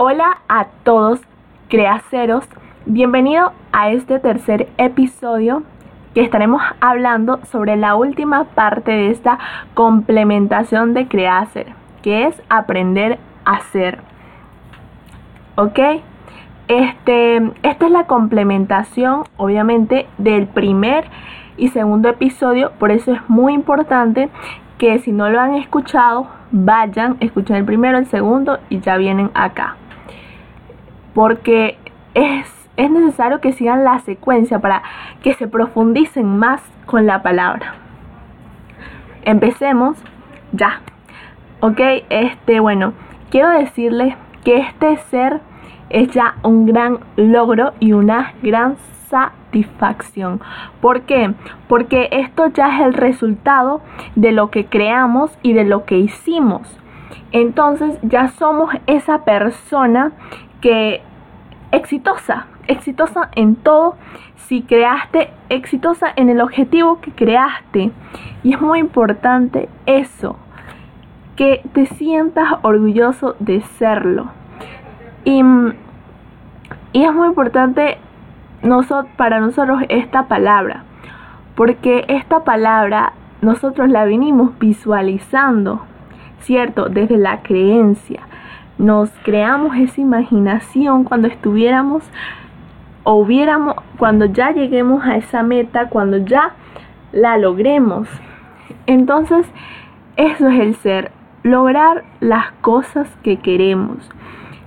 Hola a todos, creaceros. Bienvenido a este tercer episodio que estaremos hablando sobre la última parte de esta complementación de creacer, que es aprender a hacer. ¿Ok? Este, esta es la complementación, obviamente, del primer y segundo episodio, por eso es muy importante que si no lo han escuchado, vayan, escuchen el primero, el segundo y ya vienen acá porque es, es necesario que sigan la secuencia para que se profundicen más con la palabra. Empecemos ya. Ok, este, bueno, quiero decirles que este ser es ya un gran logro y una gran satisfacción. ¿Por qué? Porque esto ya es el resultado de lo que creamos y de lo que hicimos. Entonces ya somos esa persona que exitosa, exitosa en todo si creaste, exitosa en el objetivo que creaste. Y es muy importante eso, que te sientas orgulloso de serlo. Y, y es muy importante para nosotros esta palabra, porque esta palabra nosotros la venimos visualizando, ¿cierto? Desde la creencia nos creamos esa imaginación cuando estuviéramos o hubiéramos, cuando ya lleguemos a esa meta, cuando ya la logremos. Entonces, eso es el ser, lograr las cosas que queremos.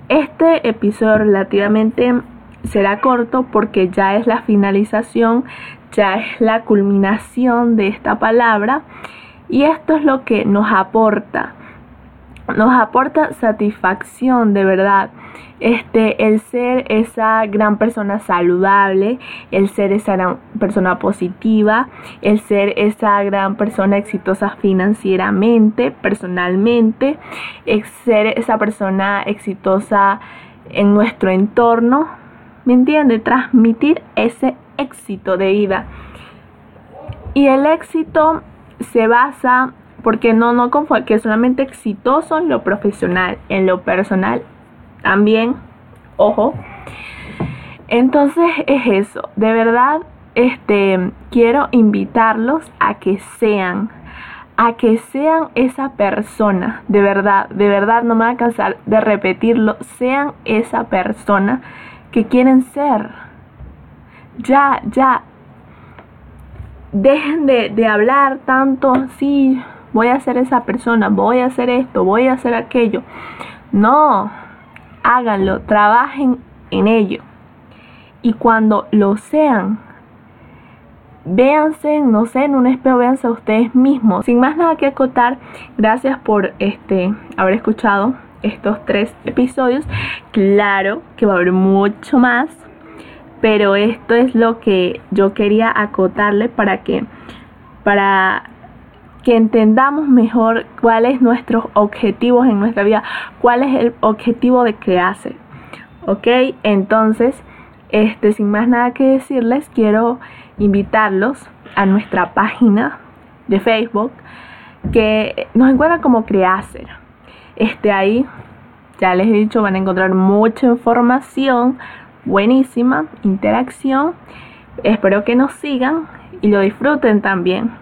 Este episodio relativamente será corto porque ya es la finalización, ya es la culminación de esta palabra y esto es lo que nos aporta nos aporta satisfacción de verdad. Este, el ser esa gran persona saludable, el ser esa gran persona positiva, el ser esa gran persona exitosa financieramente, personalmente, el ser esa persona exitosa en nuestro entorno, ¿me entiende? Transmitir ese éxito de vida. Y el éxito se basa porque no, no que solamente exitoso en lo profesional, en lo personal también, ojo. Entonces es eso, de verdad, este, quiero invitarlos a que sean, a que sean esa persona, de verdad, de verdad, no me voy a cansar de repetirlo, sean esa persona que quieren ser. Ya, ya, dejen de, de hablar tanto, sí, voy a ser esa persona, voy a hacer esto, voy a hacer aquello. No, háganlo, trabajen en ello. Y cuando lo sean, véanse, no sé, en un espejo, véanse a ustedes mismos. Sin más nada que acotar, gracias por este haber escuchado estos tres episodios. Claro que va a haber mucho más, pero esto es lo que yo quería acotarle para que para que entendamos mejor cuáles nuestros objetivos en nuestra vida, cuál es el objetivo de crearse. ¿Ok? Entonces, este, sin más nada que decirles, quiero invitarlos a nuestra página de Facebook que nos encuentra como Creacer. Este ahí, ya les he dicho, van a encontrar mucha información buenísima, interacción. Espero que nos sigan y lo disfruten también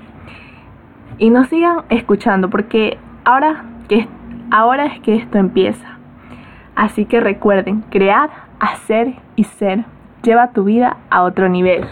y nos sigan escuchando porque ahora, que, ahora es que esto empieza. Así que recuerden, crear, hacer y ser lleva tu vida a otro nivel.